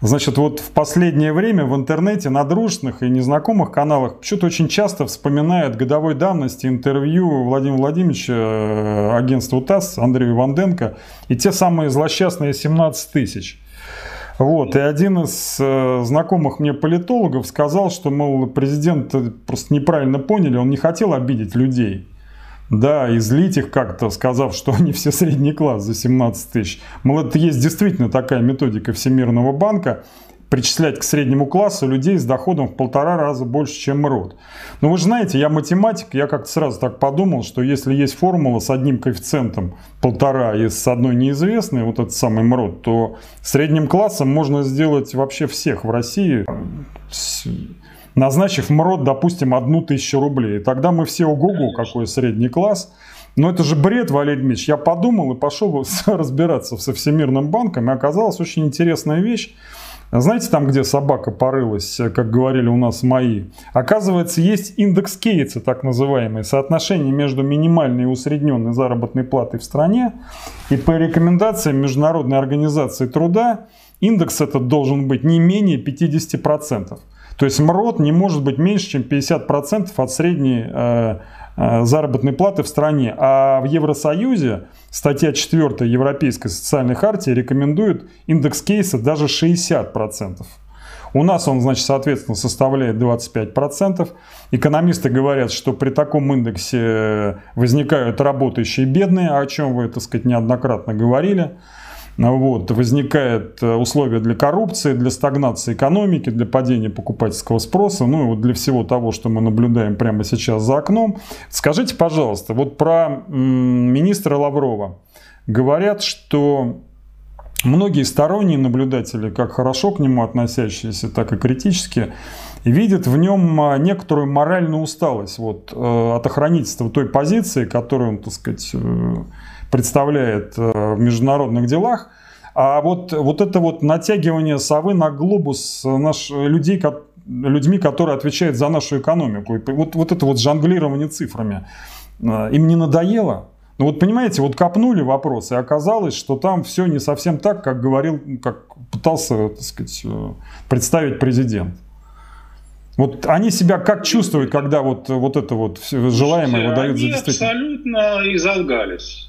Значит, вот в последнее время в интернете на дружных и незнакомых каналах почему-то очень часто вспоминают годовой давности интервью Владимира Владимировича э, агентству ТАСС Андрею Ванденко и те самые злосчастные 17 тысяч. Вот, и один из э, знакомых мне политологов сказал, что, мол, президент просто неправильно поняли, он не хотел обидеть людей. Да, и злить их как-то, сказав, что они все средний класс за 17 тысяч. Мол, это есть действительно такая методика Всемирного банка причислять к среднему классу людей с доходом в полтора раза больше, чем МРОД. Но вы же знаете, я математик, я как-то сразу так подумал, что если есть формула с одним коэффициентом полтора и с одной неизвестной, вот этот самый МРОД, то средним классом можно сделать вообще всех в России, назначив МРОД, допустим, одну тысячу рублей. И тогда мы все ого-го, какой средний класс. Но это же бред, Валерий Дмитриевич. Я подумал и пошел [LAUGHS] разбираться со Всемирным банком, и оказалась очень интересная вещь. Знаете, там, где собака порылась, как говорили у нас мои, оказывается, есть индекс Кейтса, так называемый, соотношение между минимальной и усредненной заработной платой в стране. И по рекомендациям Международной организации труда, индекс этот должен быть не менее 50%. То есть МРОД не может быть меньше, чем 50% от средней э, э, заработной платы в стране. А в Евросоюзе статья 4 Европейской социальной хартии рекомендует индекс кейса даже 60%. У нас он, значит, соответственно, составляет 25%. Экономисты говорят, что при таком индексе возникают работающие бедные, о чем вы, так сказать, неоднократно говорили. Вот, возникает э, условия для коррупции, для стагнации экономики, для падения покупательского спроса, ну и вот для всего того, что мы наблюдаем прямо сейчас за окном. Скажите, пожалуйста, вот про министра Лаврова. Говорят, что многие сторонние наблюдатели, как хорошо к нему относящиеся, так и критически, видят в нем а, некоторую моральную усталость вот, э, от охранительства той позиции, которую он, так сказать, э, представляет э, в международных делах. А вот, вот это вот натягивание совы на глобус наш, людей, людьми, которые отвечают за нашу экономику, вот, вот это вот жонглирование цифрами, э, им не надоело? Ну вот понимаете, вот копнули вопрос, и оказалось, что там все не совсем так, как говорил, как пытался, так сказать, э, представить президент. Вот они себя как чувствуют, когда вот, вот это вот желаемое выдают за действительно? Они абсолютно изолгались.